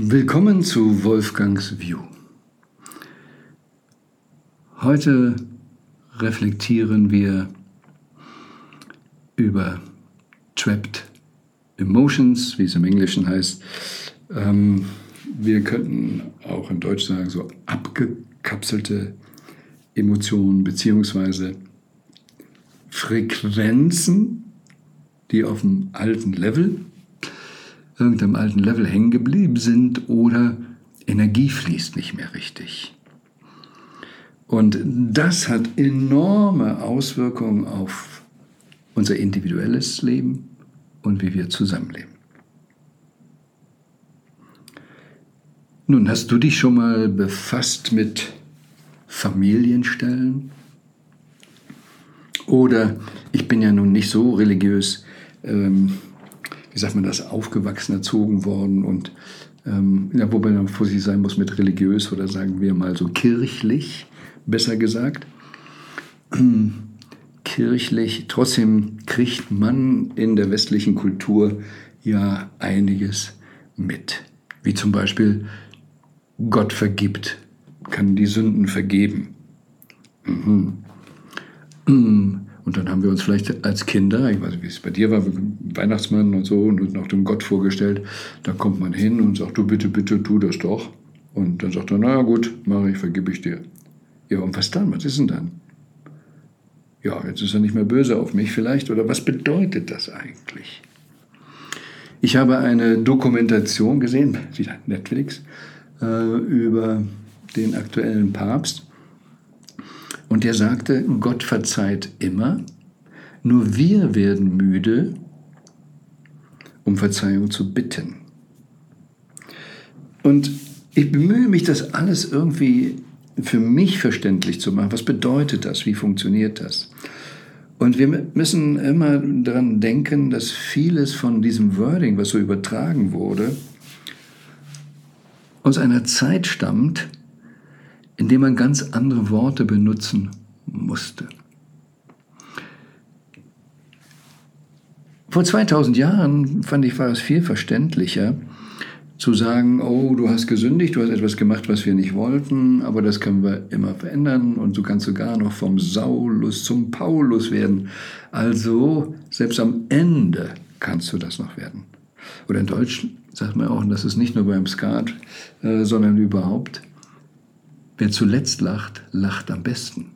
Willkommen zu Wolfgangs View. Heute reflektieren wir über Trapped Emotions, wie es im Englischen heißt. Ähm, wir könnten auch in Deutsch sagen, so abgekapselte Emotionen beziehungsweise Frequenzen, die auf dem alten Level irgendeinem alten Level hängen geblieben sind oder Energie fließt nicht mehr richtig. Und das hat enorme Auswirkungen auf unser individuelles Leben und wie wir zusammenleben. Nun, hast du dich schon mal befasst mit Familienstellen? Oder ich bin ja nun nicht so religiös, ähm, wie sagt man das, aufgewachsen, erzogen worden und ähm, ja, wobei man vorsichtig sein muss mit religiös oder sagen wir mal so kirchlich, besser gesagt. kirchlich, trotzdem kriegt man in der westlichen Kultur ja einiges mit. Wie zum Beispiel, Gott vergibt, kann die Sünden vergeben. Mhm. Und dann haben wir uns vielleicht als Kinder, ich weiß nicht, wie es bei dir war, Weihnachtsmann und so, und noch dem Gott vorgestellt. Da kommt man hin und sagt, du bitte, bitte, tu das doch. Und dann sagt er, naja gut, mache ich, vergib ich dir. Ja, und was dann? Was ist denn dann? Ja, jetzt ist er nicht mehr böse auf mich vielleicht. Oder was bedeutet das eigentlich? Ich habe eine Dokumentation gesehen, wieder Netflix, äh, über den aktuellen Papst. Und der sagte, Gott verzeiht immer, nur wir werden müde, um Verzeihung zu bitten. Und ich bemühe mich, das alles irgendwie für mich verständlich zu machen. Was bedeutet das? Wie funktioniert das? Und wir müssen immer daran denken, dass vieles von diesem Wording, was so übertragen wurde, aus einer Zeit stammt, in der man ganz andere Worte benutzen musste. Vor 2000 Jahren fand ich, war es viel verständlicher, zu sagen, oh, du hast gesündigt, du hast etwas gemacht, was wir nicht wollten, aber das können wir immer verändern und du kannst sogar noch vom Saulus zum Paulus werden. Also selbst am Ende kannst du das noch werden. Oder in Deutsch sagt man auch, und das ist nicht nur beim Skat, äh, sondern überhaupt, wer zuletzt lacht, lacht am besten.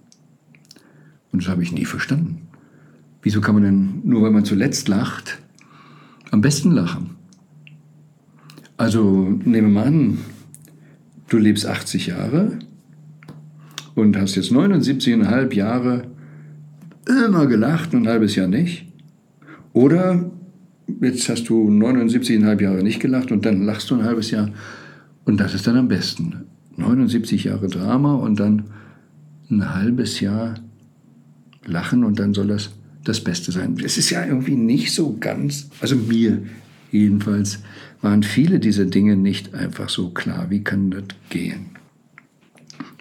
Und das habe ich nie verstanden. Wieso kann man denn nur, wenn man zuletzt lacht, am besten lachen? Also nehme mal an, du lebst 80 Jahre und hast jetzt 79,5 Jahre immer gelacht und ein halbes Jahr nicht. Oder jetzt hast du 79,5 Jahre nicht gelacht und dann lachst du ein halbes Jahr. Und das ist dann am besten. 79 Jahre Drama und dann ein halbes Jahr lachen und dann soll das das Beste sein. Es ist ja irgendwie nicht so ganz, also mir jedenfalls, waren viele dieser Dinge nicht einfach so klar. Wie kann das gehen,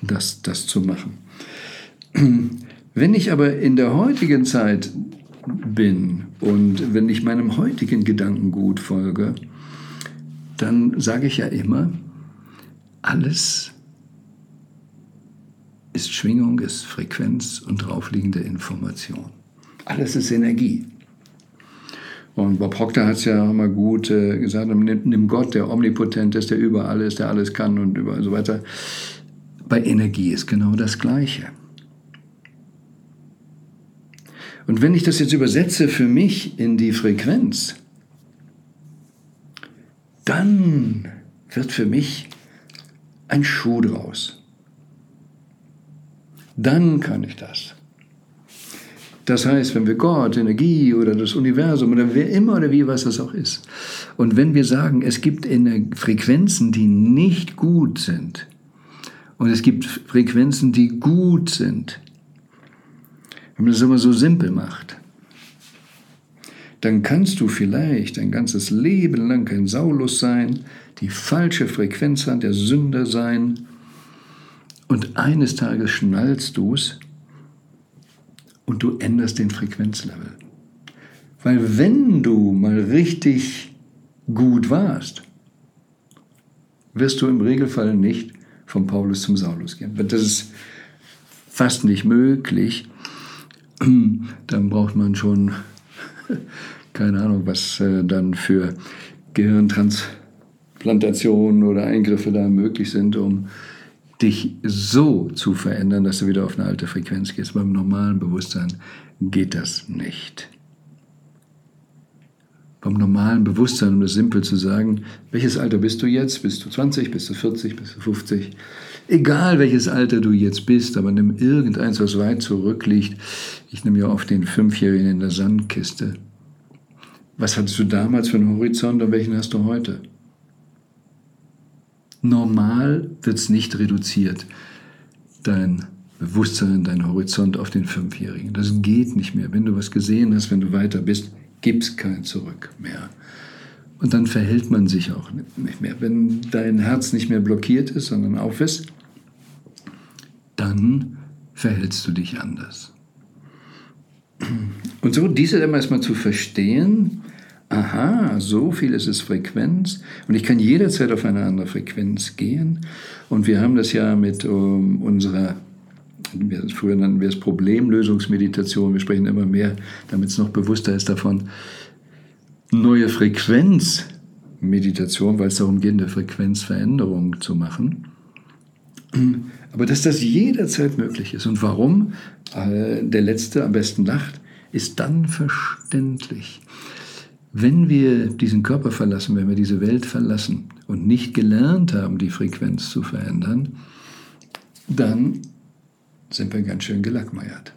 das, das zu machen? Wenn ich aber in der heutigen Zeit bin und wenn ich meinem heutigen Gedankengut folge, dann sage ich ja immer, alles ist Schwingung, ist Frequenz und draufliegende Information. Alles ist Energie. Und Bob Proctor hat es ja mal gut äh, gesagt, nimm, nimm, Gott, der omnipotent ist, der überall ist, der alles kann und über so weiter. Bei Energie ist genau das Gleiche. Und wenn ich das jetzt übersetze für mich in die Frequenz, dann wird für mich ein Schuh draus. Dann kann ich das. Das heißt, wenn wir Gott, Energie oder das Universum oder wer immer oder wie was das auch ist, und wenn wir sagen, es gibt Frequenzen, die nicht gut sind, und es gibt Frequenzen, die gut sind, wenn man das immer so simpel macht, dann kannst du vielleicht ein ganzes Leben lang kein Saulus sein, die falsche Frequenz an der Sünder sein, und eines Tages schnallst du es und du änderst den Frequenzlevel. Weil wenn du mal richtig gut warst, wirst du im Regelfall nicht vom Paulus zum Saulus gehen. Das ist fast nicht möglich. Dann braucht man schon, keine Ahnung, was äh, dann für Gehirntransplantationen oder Eingriffe da möglich sind, um dich so zu verändern, dass du wieder auf eine alte Frequenz gehst. Beim normalen Bewusstsein geht das nicht. Beim normalen Bewusstsein, um das simpel zu sagen, welches Alter bist du jetzt? Bist du 20, bist du 40, bist du 50? Egal welches Alter du jetzt bist, aber nimm irgendeins, was weit zurückliegt. Ich nehme ja oft den Fünfjährigen in der Sandkiste. Was hattest du damals für einen Horizont und welchen hast du heute? Normal wird es nicht reduziert, dein Bewusstsein, dein Horizont auf den Fünfjährigen. Das geht nicht mehr. Wenn du was gesehen hast, wenn du weiter bist, gibt es kein Zurück mehr. Und dann verhält man sich auch nicht mehr. Wenn dein Herz nicht mehr blockiert ist, sondern auf ist, dann verhältst du dich anders. Und so diese immer erstmal zu verstehen, aha, so viel ist es Frequenz und ich kann jederzeit auf eine andere Frequenz gehen. Und wir haben das ja mit um, ähm, früher nannten wir es Problemlösungsmeditation, wir sprechen immer mehr, damit es noch bewusster ist davon, neue Frequenzmeditation, weil es darum geht, eine Frequenzveränderung zu machen. Aber dass das jederzeit möglich ist. Und warum? Äh, der letzte am besten lacht, ist dann verständlich. Wenn wir diesen Körper verlassen, wenn wir diese Welt verlassen und nicht gelernt haben, die Frequenz zu verändern, dann sind wir ganz schön gelackmeiert.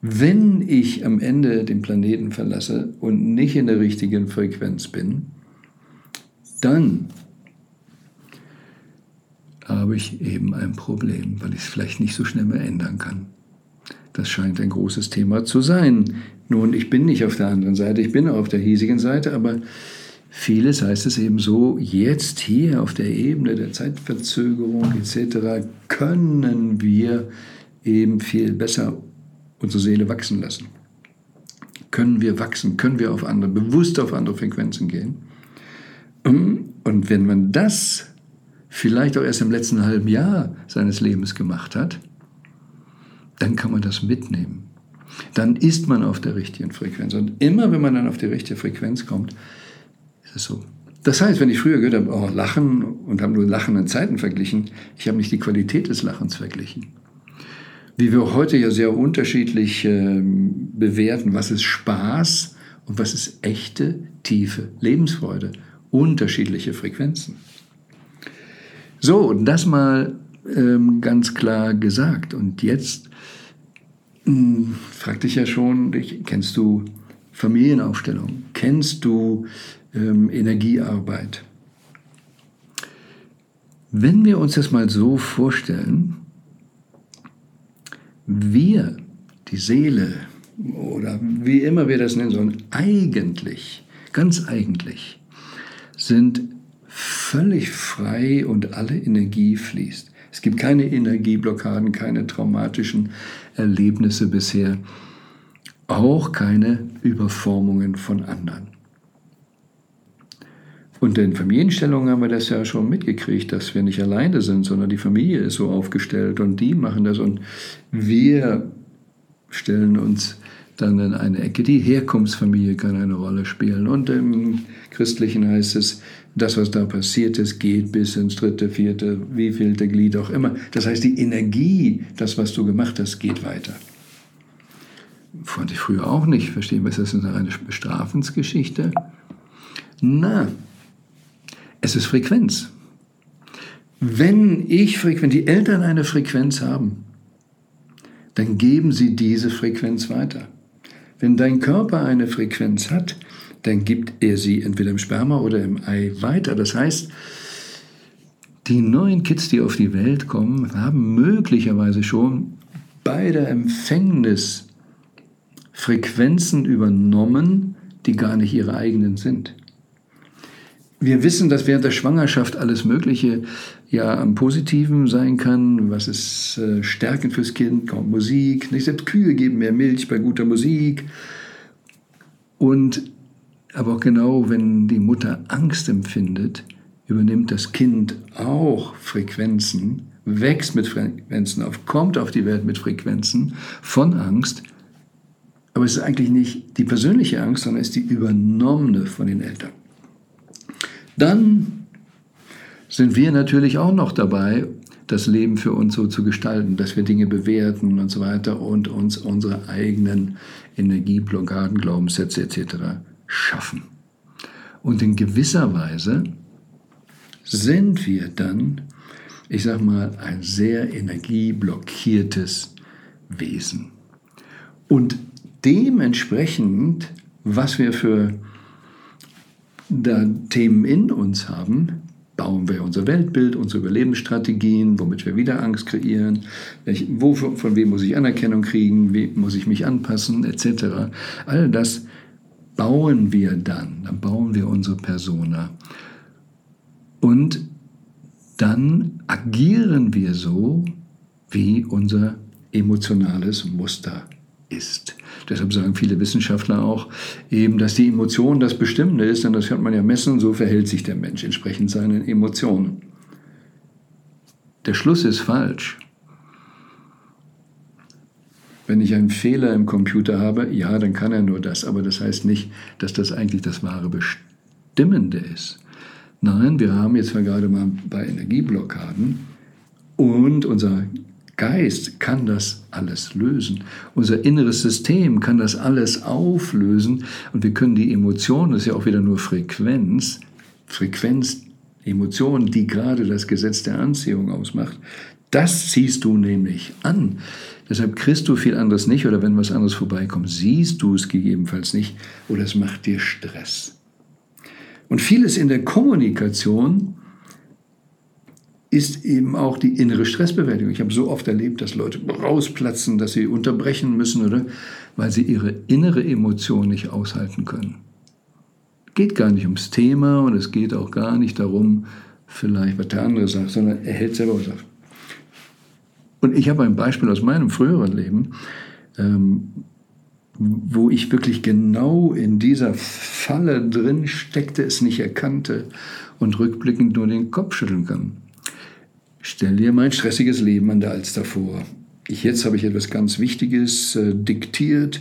Wenn ich am Ende den Planeten verlasse und nicht in der richtigen Frequenz bin, dann habe ich eben ein Problem, weil ich es vielleicht nicht so schnell mehr ändern kann. Das scheint ein großes Thema zu sein. Nun, ich bin nicht auf der anderen Seite, ich bin auf der hiesigen Seite, aber vieles heißt es eben so, jetzt hier auf der Ebene der Zeitverzögerung etc. können wir eben viel besser unsere Seele wachsen lassen. Können wir wachsen, können wir auf andere, bewusst auf andere Frequenzen gehen. Und wenn man das vielleicht auch erst im letzten halben Jahr seines Lebens gemacht hat, dann kann man das mitnehmen. Dann ist man auf der richtigen Frequenz. Und immer wenn man dann auf die richtige Frequenz kommt, es so. Das heißt, wenn ich früher gehört habe, oh, Lachen und habe nur lachenden Zeiten verglichen, ich habe nicht die Qualität des Lachens verglichen. Wie wir heute ja sehr unterschiedlich äh, bewerten, was ist Spaß und was ist echte, tiefe Lebensfreude. Unterschiedliche Frequenzen. So, das mal ähm, ganz klar gesagt. Und jetzt hm, frag dich ja schon, kennst du Familienaufstellung? Kennst du ähm, Energiearbeit? Wenn wir uns das mal so vorstellen, wir, die Seele oder wie immer wir das nennen sollen, eigentlich, ganz eigentlich, sind völlig frei und alle Energie fließt. Es gibt keine Energieblockaden, keine traumatischen Erlebnisse bisher, auch keine Überformungen von anderen. Und in Familienstellungen haben wir das ja schon mitgekriegt, dass wir nicht alleine sind, sondern die Familie ist so aufgestellt und die machen das und wir stellen uns dann in eine Ecke. Die Herkunftsfamilie kann eine Rolle spielen und im Christlichen heißt es, das, was da passiert ist, geht bis ins dritte, vierte, wievielte Glied auch immer. Das heißt, die Energie, das, was du gemacht hast, geht weiter. Fand ich früher auch nicht. Verstehen, was ist das eine Bestrafensgeschichte? Na, es ist Frequenz. Wenn ich wenn die Eltern eine Frequenz haben, dann geben sie diese Frequenz weiter. Wenn dein Körper eine Frequenz hat, dann gibt er sie entweder im Sperma oder im Ei weiter. Das heißt, die neuen Kids, die auf die Welt kommen, haben möglicherweise schon bei der Empfängnis Frequenzen übernommen, die gar nicht ihre eigenen sind. Wir wissen, dass während der Schwangerschaft alles Mögliche ja am Positiven sein kann. Was ist äh, stärkend fürs Kind? Kommt Musik. Nicht selbst Kühe geben mehr Milch bei guter Musik. Und aber auch genau, wenn die Mutter Angst empfindet, übernimmt das Kind auch Frequenzen, wächst mit Frequenzen auf, kommt auf die Welt mit Frequenzen von Angst, aber es ist eigentlich nicht die persönliche Angst, sondern es ist die übernommene von den Eltern. Dann sind wir natürlich auch noch dabei, das Leben für uns so zu gestalten, dass wir Dinge bewerten und so weiter und uns unsere eigenen Energieblockaden, Glaubenssätze etc. schaffen. Und in gewisser Weise sind wir dann, ich sag mal, ein sehr energieblockiertes Wesen. Und dementsprechend, was wir für da Themen in uns haben, bauen wir unser Weltbild, unsere Überlebensstrategien, womit wir wieder Angst kreieren, wo, von wem muss ich Anerkennung kriegen, wie muss ich mich anpassen, etc. All das bauen wir dann, dann bauen wir unsere Persona. Und dann agieren wir so, wie unser emotionales Muster ist. Deshalb sagen viele Wissenschaftler auch eben, dass die Emotion das Bestimmende ist, denn das kann man ja messen, so verhält sich der Mensch entsprechend seinen Emotionen. Der Schluss ist falsch. Wenn ich einen Fehler im Computer habe, ja, dann kann er nur das, aber das heißt nicht, dass das eigentlich das wahre Bestimmende ist. Nein, wir haben jetzt gerade mal bei Energieblockaden und unser Geist kann das alles lösen. Unser inneres System kann das alles auflösen und wir können die Emotionen, das ist ja auch wieder nur Frequenz, Frequenz, Emotionen, die gerade das Gesetz der Anziehung ausmacht, das ziehst du nämlich an. Deshalb kriegst du viel anderes nicht oder wenn was anderes vorbeikommt, siehst du es gegebenenfalls nicht oder es macht dir Stress. Und vieles in der Kommunikation ist eben auch die innere Stressbewältigung. Ich habe so oft erlebt, dass Leute rausplatzen, dass sie unterbrechen müssen, oder? Weil sie ihre innere Emotion nicht aushalten können. Geht gar nicht ums Thema und es geht auch gar nicht darum, vielleicht, was der andere sagt, sondern er hält selber was auf. Und ich habe ein Beispiel aus meinem früheren Leben, ähm, wo ich wirklich genau in dieser Falle drin steckte, es nicht erkannte und rückblickend nur den Kopf schütteln kann. Stell dir mein stressiges Leben an der Alster vor. Ich, jetzt habe ich etwas ganz Wichtiges äh, diktiert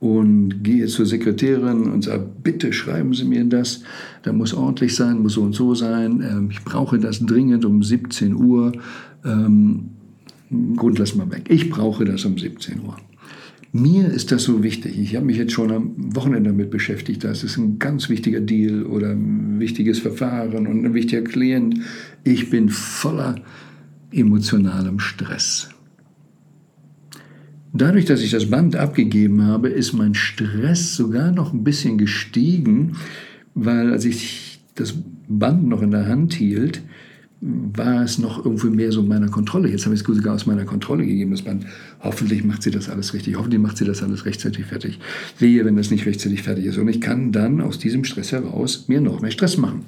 und gehe zur Sekretärin und sage, bitte schreiben Sie mir das. Da muss ordentlich sein, muss so und so sein. Ähm, ich brauche das dringend um 17 Uhr. Ähm, Grund lassen wir weg. Ich brauche das um 17 Uhr. Mir ist das so wichtig. Ich habe mich jetzt schon am Wochenende damit beschäftigt. Das ist ein ganz wichtiger Deal oder ein wichtiges Verfahren und ein wichtiger Klient. Ich bin voller emotionalem Stress. Dadurch, dass ich das Band abgegeben habe, ist mein Stress sogar noch ein bisschen gestiegen, weil als ich das Band noch in der Hand hielt, war es noch irgendwie mehr so meiner Kontrolle. Jetzt habe ich es sogar aus meiner Kontrolle gegeben, das Band. Hoffentlich macht sie das alles richtig. Hoffentlich macht sie das alles rechtzeitig fertig. Wehe, wenn das nicht rechtzeitig fertig ist. Und ich kann dann aus diesem Stress heraus mir noch mehr Stress machen.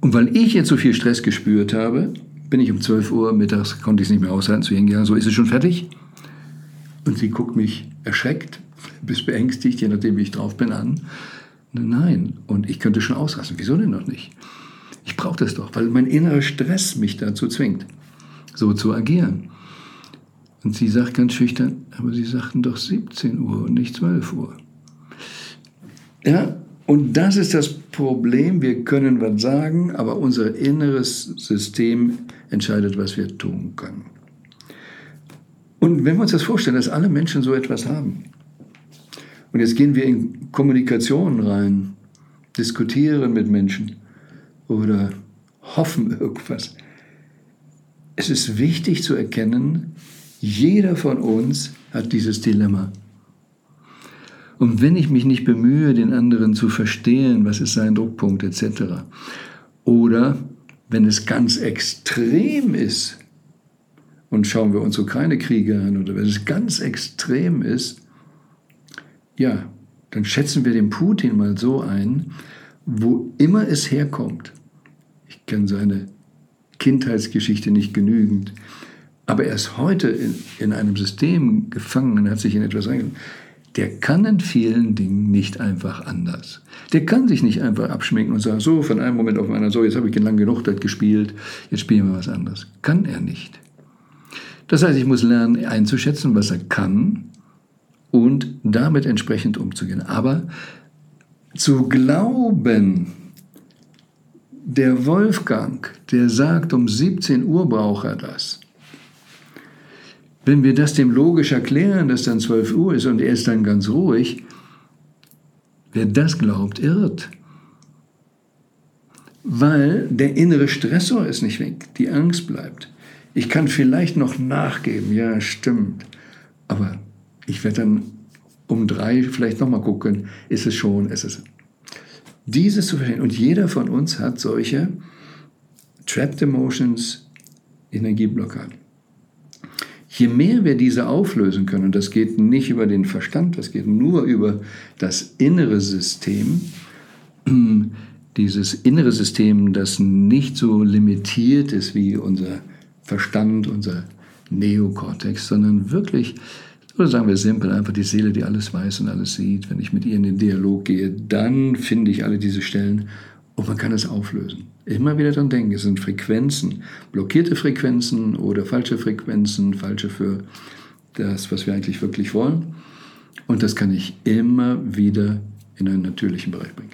Und weil ich jetzt so viel Stress gespürt habe, bin ich um 12 Uhr mittags, konnte ich es nicht mehr aushalten, zu ihr gegangen, so ist es schon fertig? Und sie guckt mich erschreckt, bis beängstigt, je nachdem wie ich drauf bin, an. Nein, und ich könnte schon ausrasten. Wieso denn noch nicht? Ich brauche das doch, weil mein innerer Stress mich dazu zwingt, so zu agieren. Und sie sagt ganz schüchtern, aber Sie sagten doch 17 Uhr und nicht 12 Uhr. Ja, und das ist das Problem. Wir können was sagen, aber unser inneres System entscheidet, was wir tun können. Und wenn wir uns das vorstellen, dass alle Menschen so etwas haben, und jetzt gehen wir in Kommunikation rein, diskutieren mit Menschen, oder hoffen irgendwas. Es ist wichtig zu erkennen, jeder von uns hat dieses Dilemma. Und wenn ich mich nicht bemühe, den anderen zu verstehen, was ist sein Druckpunkt etc., oder wenn es ganz extrem ist, und schauen wir uns Ukraine-Kriege an, oder wenn es ganz extrem ist, ja, dann schätzen wir den Putin mal so ein, wo immer es herkommt, ich kenne seine Kindheitsgeschichte nicht genügend. Aber er ist heute in, in einem System gefangen und hat sich in etwas reingegangen. der kann in vielen Dingen nicht einfach anders. Der kann sich nicht einfach abschminken und sagen, so von einem Moment auf den so jetzt habe ich lang genug das gespielt, jetzt spielen wir was anderes. Kann er nicht. Das heißt, ich muss lernen einzuschätzen, was er kann und damit entsprechend umzugehen. Aber zu glauben, der Wolfgang, der sagt, um 17 Uhr braucht er das, wenn wir das dem logisch erklären, dass dann 12 Uhr ist und er ist dann ganz ruhig, wer das glaubt, irrt. Weil der innere Stressor ist nicht weg, die Angst bleibt. Ich kann vielleicht noch nachgeben, ja, stimmt. Aber ich werde dann um drei vielleicht nochmal gucken, ist es schon, ist es. Dieses zu verstehen. Und jeder von uns hat solche Trapped Emotions, Energieblockaden. Je mehr wir diese auflösen können, und das geht nicht über den Verstand, das geht nur über das innere System, dieses innere System, das nicht so limitiert ist wie unser Verstand, unser Neokortex, sondern wirklich, oder sagen wir simpel, einfach die Seele, die alles weiß und alles sieht. Wenn ich mit ihr in den Dialog gehe, dann finde ich alle diese Stellen und man kann es auflösen. Immer wieder daran denken, es sind Frequenzen, blockierte Frequenzen oder falsche Frequenzen, falsche für das, was wir eigentlich wirklich wollen. Und das kann ich immer wieder in einen natürlichen Bereich bringen.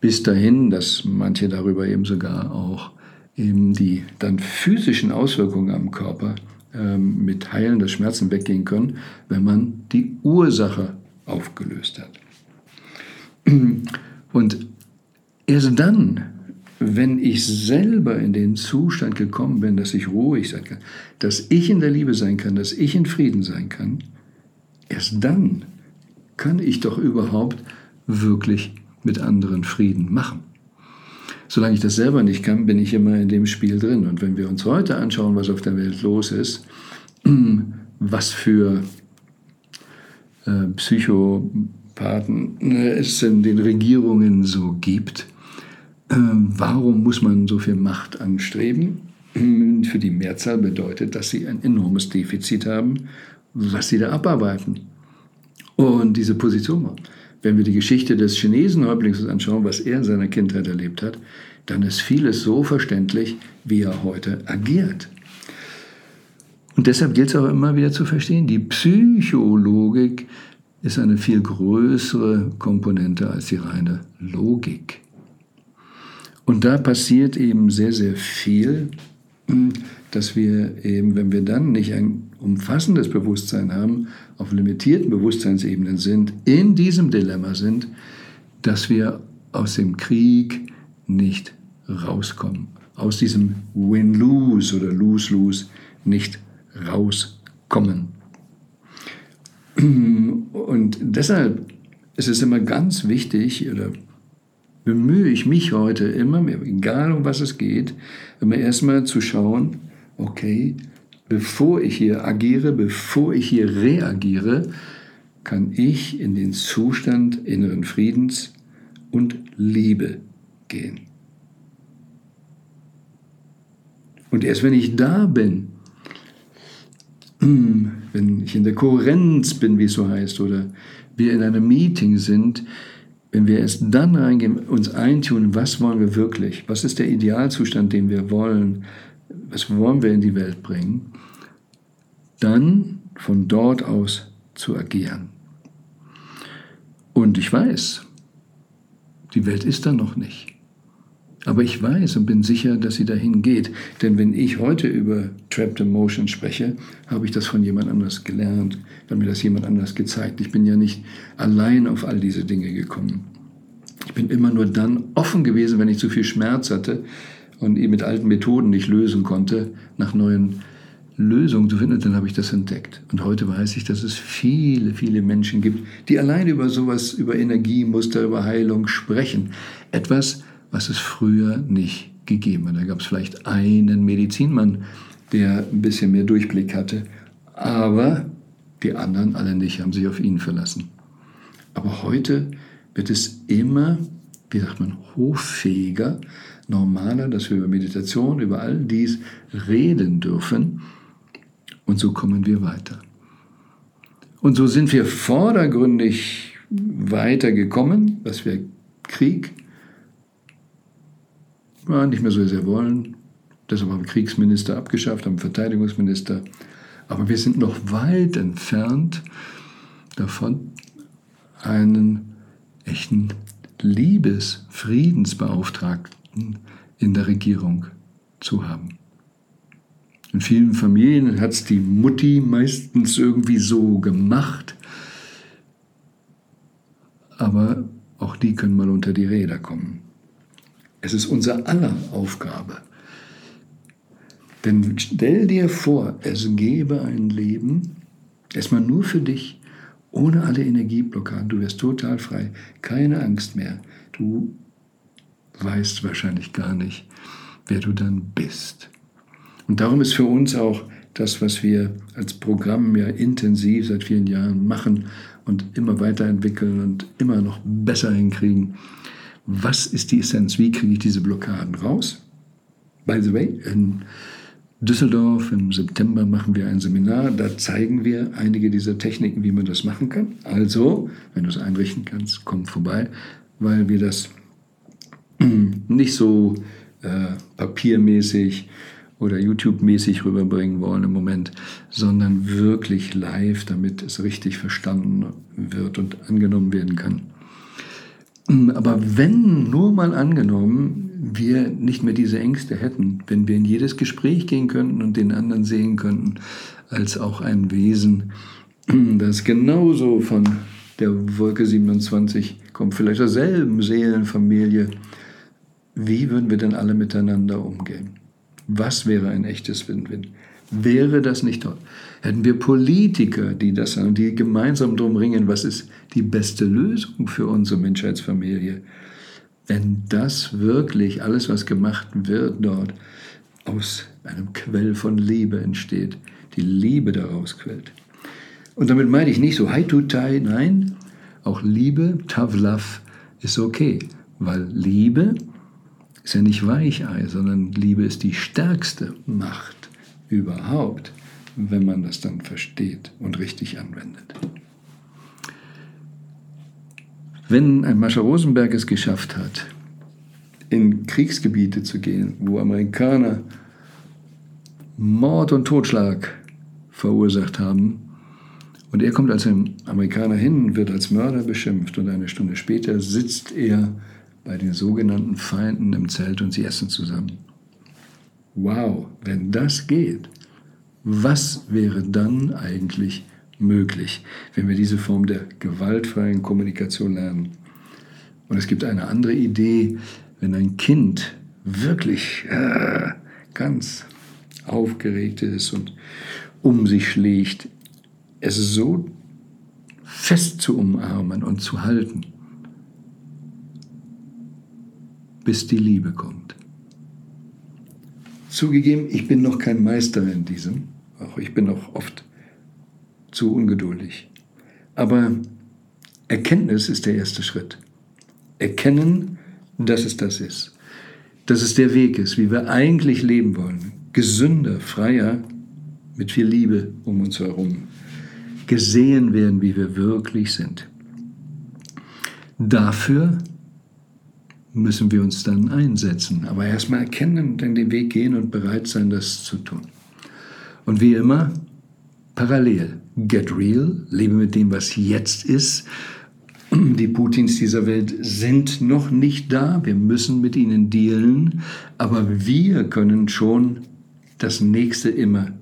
Bis dahin, dass manche darüber eben sogar auch eben die dann physischen Auswirkungen am Körper ähm, mit heilender Schmerzen weggehen können, wenn man die Ursache aufgelöst hat. Und erst dann wenn ich selber in den Zustand gekommen bin, dass ich ruhig sein kann, dass ich in der Liebe sein kann, dass ich in Frieden sein kann, erst dann kann ich doch überhaupt wirklich mit anderen Frieden machen. Solange ich das selber nicht kann, bin ich immer in dem Spiel drin. Und wenn wir uns heute anschauen, was auf der Welt los ist, was für äh, Psychopathen äh, es in den Regierungen so gibt, ähm, warum muss man so viel Macht anstreben? Für die Mehrzahl bedeutet, dass sie ein enormes Defizit haben, was sie da abarbeiten. Und diese Position, wenn wir die Geschichte des Chinesenhäuptlings anschauen, was er in seiner Kindheit erlebt hat, dann ist vieles so verständlich, wie er heute agiert. Und deshalb gilt es auch immer wieder zu verstehen, die Psychologik ist eine viel größere Komponente als die reine Logik. Und da passiert eben sehr, sehr viel, dass wir eben, wenn wir dann nicht ein umfassendes Bewusstsein haben, auf limitierten Bewusstseinsebenen sind, in diesem Dilemma sind, dass wir aus dem Krieg nicht rauskommen, aus diesem Win-Lose oder Lose-Lose nicht rauskommen. Und deshalb ist es immer ganz wichtig, oder bemühe ich mich heute immer, egal um was es geht, immer erstmal zu schauen, okay, bevor ich hier agiere, bevor ich hier reagiere, kann ich in den Zustand inneren Friedens und Liebe gehen. Und erst wenn ich da bin, wenn ich in der Kohärenz bin, wie es so heißt, oder wir in einem Meeting sind, wenn wir erst dann reingehen, uns eintun, was wollen wir wirklich, was ist der Idealzustand, den wir wollen, was wollen wir in die Welt bringen, dann von dort aus zu agieren. Und ich weiß, die Welt ist da noch nicht. Aber ich weiß und bin sicher, dass sie dahin geht. Denn wenn ich heute über Trapped Emotion spreche, habe ich das von jemand anders gelernt, hat mir das jemand anders gezeigt. Ich bin ja nicht allein auf all diese Dinge gekommen. Ich bin immer nur dann offen gewesen, wenn ich zu viel Schmerz hatte und ihn mit alten Methoden nicht lösen konnte, nach neuen Lösungen zu finden, dann habe ich das entdeckt. Und heute weiß ich, dass es viele, viele Menschen gibt, die allein über sowas, über Energiemuster, über Heilung sprechen. Etwas, was es früher nicht gegeben hat. Da gab es vielleicht einen Medizinmann, der ein bisschen mehr Durchblick hatte, aber die anderen alle nicht, haben sich auf ihn verlassen. Aber heute wird es immer, wie sagt man, hoffähiger, normaler, dass wir über Meditation, über all dies reden dürfen. Und so kommen wir weiter. Und so sind wir vordergründig weitergekommen, was wir Krieg ja, nicht mehr so sehr wollen. Deshalb haben wir Kriegsminister abgeschafft, haben Verteidigungsminister. Aber wir sind noch weit entfernt davon, einen echten Liebes-, Friedensbeauftragten in der Regierung zu haben. In vielen Familien hat es die Mutti meistens irgendwie so gemacht, aber auch die können mal unter die Räder kommen. Es ist unser aller Aufgabe. Denn stell dir vor, es gäbe ein Leben, erstmal nur für dich, ohne alle Energieblockaden. Du wärst total frei, keine Angst mehr. Du weißt wahrscheinlich gar nicht, wer du dann bist. Und darum ist für uns auch das, was wir als Programm ja intensiv seit vielen Jahren machen und immer weiterentwickeln und immer noch besser hinkriegen. Was ist die Essenz? Wie kriege ich diese Blockaden raus? By the way, in Düsseldorf im September machen wir ein Seminar, da zeigen wir einige dieser Techniken, wie man das machen kann. Also, wenn du es einrichten kannst, komm vorbei, weil wir das nicht so äh, papiermäßig oder YouTube-mäßig rüberbringen wollen im Moment, sondern wirklich live, damit es richtig verstanden wird und angenommen werden kann. Aber wenn nur mal angenommen, wir nicht mehr diese Ängste hätten, wenn wir in jedes Gespräch gehen könnten und den anderen sehen könnten, als auch ein Wesen, das genauso von der Wolke 27 kommt, vielleicht derselben Seelenfamilie, wie würden wir denn alle miteinander umgehen? Was wäre ein echtes Win-Win? Wäre das nicht toll? Hätten wir Politiker, die das sagen, die gemeinsam darum ringen, was ist die beste Lösung für unsere Menschheitsfamilie? Wenn das wirklich alles, was gemacht wird dort, aus einem Quell von Liebe entsteht, die Liebe daraus quillt. Und damit meine ich nicht so Hai to Tai, nein, auch Liebe, Love ist okay, weil Liebe ist ja nicht Weichei, sondern Liebe ist die stärkste Macht überhaupt, wenn man das dann versteht und richtig anwendet. Wenn ein Mascha Rosenberg es geschafft hat, in Kriegsgebiete zu gehen, wo Amerikaner Mord und Totschlag verursacht haben, und er kommt als Amerikaner hin, wird als Mörder beschimpft und eine Stunde später sitzt er bei den sogenannten Feinden im Zelt und sie essen zusammen. Wow, wenn das geht, was wäre dann eigentlich möglich, wenn wir diese Form der gewaltfreien Kommunikation lernen? Und es gibt eine andere Idee, wenn ein Kind wirklich äh, ganz aufgeregt ist und um sich schlägt, es so fest zu umarmen und zu halten, bis die Liebe kommt. Zugegeben, ich bin noch kein Meister in diesem, auch ich bin noch oft zu ungeduldig. Aber Erkenntnis ist der erste Schritt. Erkennen, dass es das ist. Dass es der Weg ist, wie wir eigentlich leben wollen. Gesünder, freier, mit viel Liebe um uns herum. Gesehen werden, wie wir wirklich sind. Dafür müssen wir uns dann einsetzen. Aber erstmal erkennen und dann den Weg gehen und bereit sein, das zu tun. Und wie immer, parallel, get real, lebe mit dem, was jetzt ist. Die Putins dieser Welt sind noch nicht da, wir müssen mit ihnen dealen, aber wir können schon das nächste immer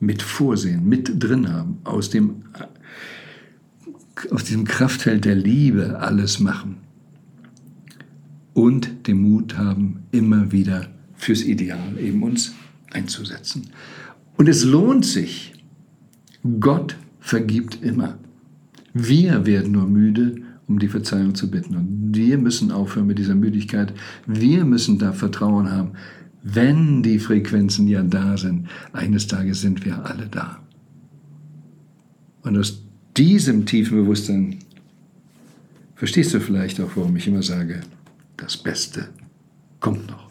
mit vorsehen, mit drin haben, aus, dem, aus diesem Kraftfeld der Liebe alles machen und den Mut haben, immer wieder fürs Ideal eben uns einzusetzen. Und es lohnt sich. Gott vergibt immer. Wir werden nur müde, um die Verzeihung zu bitten. Und wir müssen aufhören mit dieser Müdigkeit. Wir müssen da Vertrauen haben. Wenn die Frequenzen ja da sind, eines Tages sind wir alle da. Und aus diesem tiefen Bewusstsein verstehst du vielleicht auch, warum ich immer sage, das Beste kommt noch.